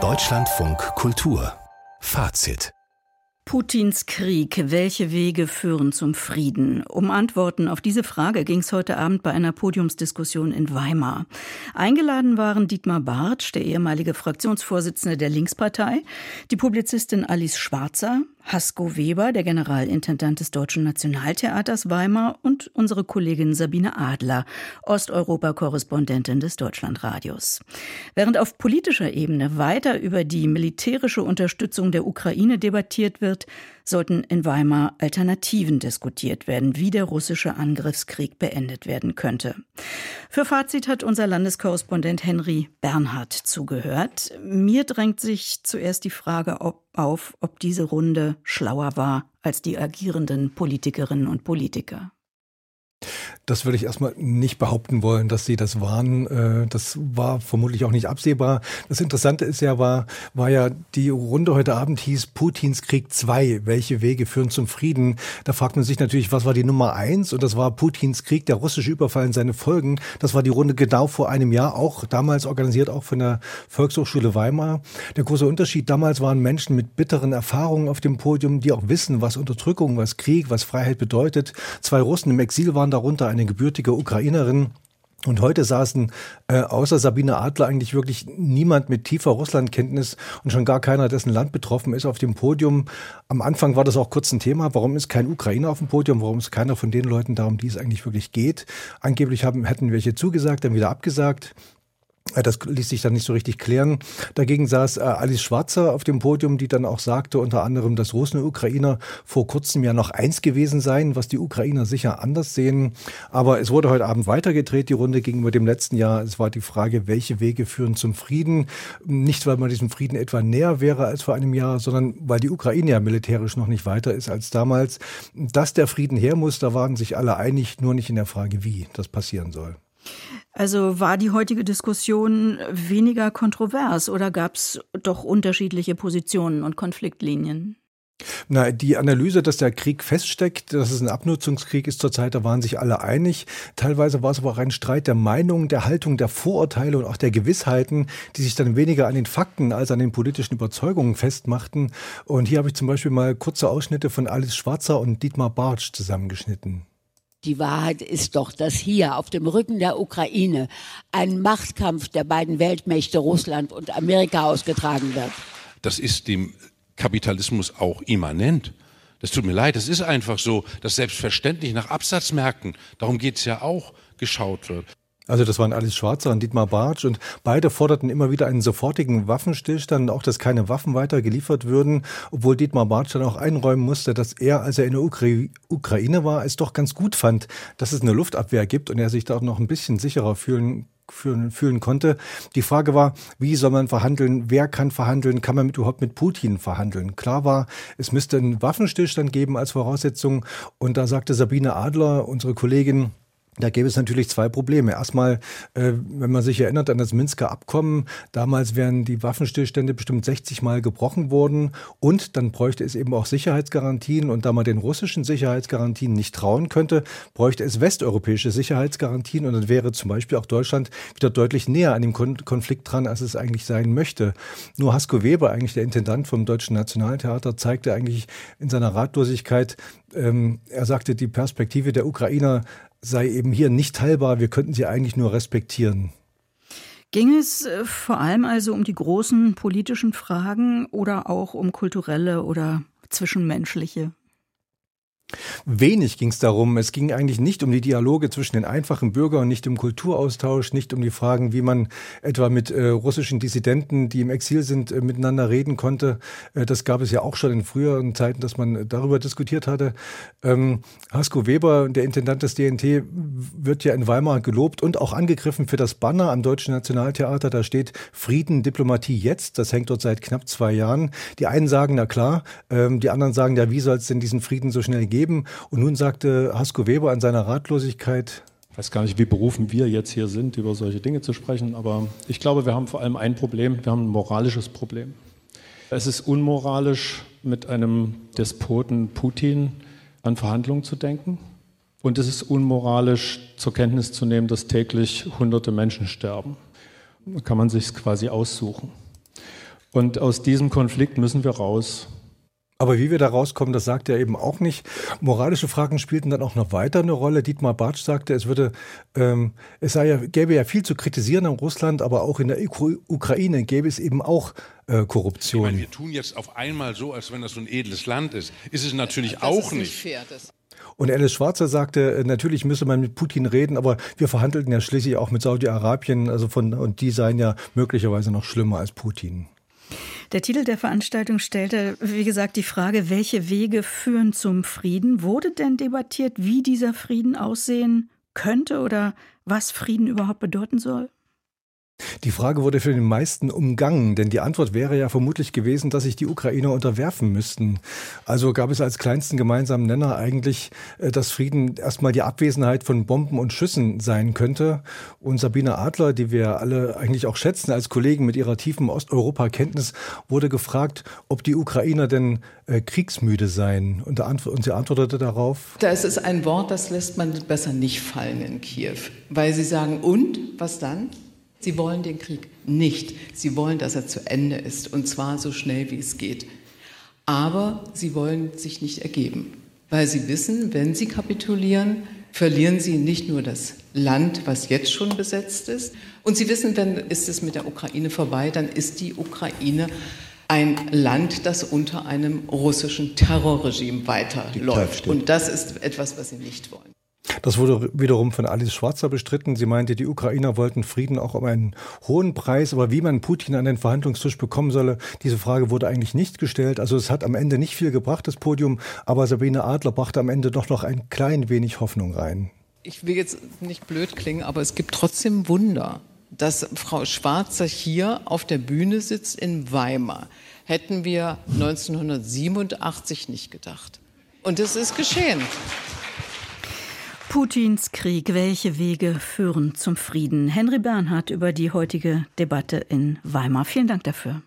Deutschlandfunk Kultur Fazit Putins Krieg. Welche Wege führen zum Frieden? Um Antworten auf diese Frage ging es heute Abend bei einer Podiumsdiskussion in Weimar. Eingeladen waren Dietmar Bartsch, der ehemalige Fraktionsvorsitzende der Linkspartei, die Publizistin Alice Schwarzer, Hasko Weber, der Generalintendant des Deutschen Nationaltheaters Weimar und unsere Kollegin Sabine Adler, Osteuropa-Korrespondentin des Deutschlandradios. Während auf politischer Ebene weiter über die militärische Unterstützung der Ukraine debattiert wird, sollten in Weimar Alternativen diskutiert werden, wie der russische Angriffskrieg beendet werden könnte. Für Fazit hat unser Landeskorrespondent Henry Bernhard zugehört. Mir drängt sich zuerst die Frage auf, ob diese Runde schlauer war als die agierenden Politikerinnen und Politiker. Das würde ich erstmal nicht behaupten wollen, dass sie das waren. Äh, das war vermutlich auch nicht absehbar. Das Interessante ist ja, war, war ja, die Runde heute Abend hieß Putins Krieg 2. Welche Wege führen zum Frieden? Da fragt man sich natürlich, was war die Nummer eins? Und das war Putins Krieg, der russische Überfall und seine Folgen. Das war die Runde genau vor einem Jahr, auch damals organisiert, auch von der Volkshochschule Weimar. Der große Unterschied damals waren Menschen mit bitteren Erfahrungen auf dem Podium, die auch wissen, was Unterdrückung, was Krieg, was Freiheit bedeutet. Zwei Russen im Exil waren darunter, eine gebürtige Ukrainerin. Und heute saßen äh, außer Sabine Adler eigentlich wirklich niemand mit tiefer Russlandkenntnis und schon gar keiner, dessen Land betroffen ist, auf dem Podium. Am Anfang war das auch kurz ein Thema. Warum ist kein Ukrainer auf dem Podium? Warum ist keiner von den Leuten da, um die es eigentlich wirklich geht? Angeblich haben, hätten welche zugesagt, dann wieder abgesagt. Äh, das ließ sich dann nicht so richtig klären. Dagegen saß äh, Alice Schwarzer auf dem Podium, die dann auch sagte, unter anderem, dass Russen und Ukrainer vor kurzem ja noch eins gewesen seien, was die Ukrainer sicher anders sehen. Aber es wurde heute Abend weitergedreht, die Runde gegenüber dem letzten Jahr. Es war die Frage, welche Wege führen zum Frieden? Nicht, weil man diesem Frieden etwa näher wäre als vor einem Jahr, sondern weil die Ukraine ja militärisch noch nicht weiter ist als damals. Dass der Frieden her muss, da waren sich alle einig, nur nicht in der Frage, wie das passieren soll. Also war die heutige Diskussion weniger kontrovers oder gab es doch unterschiedliche Positionen und Konfliktlinien? Na, die Analyse, dass der Krieg feststeckt, dass es ein Abnutzungskrieg ist zurzeit, da waren sich alle einig. Teilweise war es aber auch ein Streit der Meinungen, der Haltung, der Vorurteile und auch der Gewissheiten, die sich dann weniger an den Fakten als an den politischen Überzeugungen festmachten. Und hier habe ich zum Beispiel mal kurze Ausschnitte von Alice Schwarzer und Dietmar Bartsch zusammengeschnitten. Die Wahrheit ist doch, dass hier auf dem Rücken der Ukraine ein Machtkampf der beiden Weltmächte Russland und Amerika ausgetragen wird. Das ist dem Kapitalismus auch immanent. Das tut mir leid, das ist einfach so, dass selbstverständlich nach Absatzmärkten, darum geht es ja auch, geschaut wird. Also das waren Alice Schwarzer und Dietmar Bartsch und beide forderten immer wieder einen sofortigen Waffenstillstand, auch dass keine Waffen weiter geliefert würden, obwohl Dietmar Bartsch dann auch einräumen musste, dass er, als er in der Ukra Ukraine war, es doch ganz gut fand, dass es eine Luftabwehr gibt und er sich da auch noch ein bisschen sicherer fühlen Fühlen, fühlen konnte. Die Frage war, wie soll man verhandeln? Wer kann verhandeln? Kann man mit, überhaupt mit Putin verhandeln? Klar war, es müsste einen Waffenstillstand geben als Voraussetzung. Und da sagte Sabine Adler, unsere Kollegin, da gäbe es natürlich zwei Probleme. Erstmal, äh, wenn man sich erinnert an das Minsker Abkommen, damals wären die Waffenstillstände bestimmt 60 Mal gebrochen worden und dann bräuchte es eben auch Sicherheitsgarantien und da man den russischen Sicherheitsgarantien nicht trauen könnte, bräuchte es westeuropäische Sicherheitsgarantien und dann wäre zum Beispiel auch Deutschland wieder deutlich näher an dem Konflikt dran, als es eigentlich sein möchte. Nur Hasko Weber, eigentlich der Intendant vom Deutschen Nationaltheater, zeigte eigentlich in seiner Ratlosigkeit, ähm, er sagte, die Perspektive der Ukrainer sei eben hier nicht teilbar, wir könnten sie eigentlich nur respektieren. Ging es äh, vor allem also um die großen politischen Fragen oder auch um kulturelle oder zwischenmenschliche? Wenig ging es darum. Es ging eigentlich nicht um die Dialoge zwischen den einfachen Bürgern, nicht um Kulturaustausch, nicht um die Fragen, wie man etwa mit äh, russischen Dissidenten, die im Exil sind, äh, miteinander reden konnte. Äh, das gab es ja auch schon in früheren Zeiten, dass man darüber diskutiert hatte. Ähm, Hasko Weber, der Intendant des DNT, wird ja in Weimar gelobt und auch angegriffen für das Banner am Deutschen Nationaltheater. Da steht Frieden, Diplomatie jetzt. Das hängt dort seit knapp zwei Jahren. Die einen sagen, na klar, ähm, die anderen sagen, ja, wie soll es denn diesen Frieden so schnell geben? Geben. Und nun sagte Hasko Weber an seiner Ratlosigkeit, ich weiß gar nicht, wie berufen wir jetzt hier sind, über solche Dinge zu sprechen, aber ich glaube, wir haben vor allem ein Problem, wir haben ein moralisches Problem. Es ist unmoralisch, mit einem Despoten Putin an Verhandlungen zu denken. Und es ist unmoralisch zur Kenntnis zu nehmen, dass täglich hunderte Menschen sterben. kann man sich quasi aussuchen. Und aus diesem Konflikt müssen wir raus. Aber wie wir da rauskommen, das sagt er eben auch nicht. Moralische Fragen spielten dann auch noch weiter eine Rolle. Dietmar Bartsch sagte, es würde, ähm, es sei ja, gäbe ja viel zu kritisieren in Russland, aber auch in der Ukraine gäbe es eben auch äh, Korruption. Ich meine, wir tun jetzt auf einmal so, als wenn das so ein edles Land ist. Ist es natürlich das auch ist nicht. Fair, und Alice Schwarzer sagte, äh, natürlich müsse man mit Putin reden, aber wir verhandelten ja schließlich auch mit Saudi-Arabien, also von, und die seien ja möglicherweise noch schlimmer als Putin. Der Titel der Veranstaltung stellte, wie gesagt, die Frage, welche Wege führen zum Frieden? Wurde denn debattiert, wie dieser Frieden aussehen könnte oder was Frieden überhaupt bedeuten soll? Die Frage wurde für den meisten umgangen, denn die Antwort wäre ja vermutlich gewesen, dass sich die Ukrainer unterwerfen müssten. Also gab es als kleinsten gemeinsamen Nenner eigentlich, äh, dass Frieden erstmal die Abwesenheit von Bomben und Schüssen sein könnte. Und Sabine Adler, die wir alle eigentlich auch schätzen als Kollegen mit ihrer tiefen Osteuropa-Kenntnis, wurde gefragt, ob die Ukrainer denn äh, kriegsmüde seien. Und, und sie antwortete darauf. Das ist ein Wort, das lässt man besser nicht fallen in Kiew, weil sie sagen, und was dann? Sie wollen den Krieg nicht. Sie wollen, dass er zu Ende ist, und zwar so schnell wie es geht. Aber sie wollen sich nicht ergeben, weil sie wissen, wenn sie kapitulieren, verlieren sie nicht nur das Land, was jetzt schon besetzt ist, und sie wissen, wenn ist es mit der Ukraine vorbei, dann ist die Ukraine ein Land, das unter einem russischen Terrorregime weiterläuft. Und das ist etwas, was sie nicht wollen. Das wurde wiederum von Alice Schwarzer bestritten. Sie meinte, die Ukrainer wollten Frieden auch um einen hohen Preis, aber wie man Putin an den Verhandlungstisch bekommen solle, diese Frage wurde eigentlich nicht gestellt. Also es hat am Ende nicht viel gebracht, das Podium, aber Sabine Adler brachte am Ende doch noch ein klein wenig Hoffnung rein. Ich will jetzt nicht blöd klingen, aber es gibt trotzdem Wunder, dass Frau Schwarzer hier auf der Bühne sitzt in Weimar. Hätten wir 1987 nicht gedacht. Und es ist geschehen. Putins Krieg, welche Wege führen zum Frieden? Henry Bernhard über die heutige Debatte in Weimar. Vielen Dank dafür.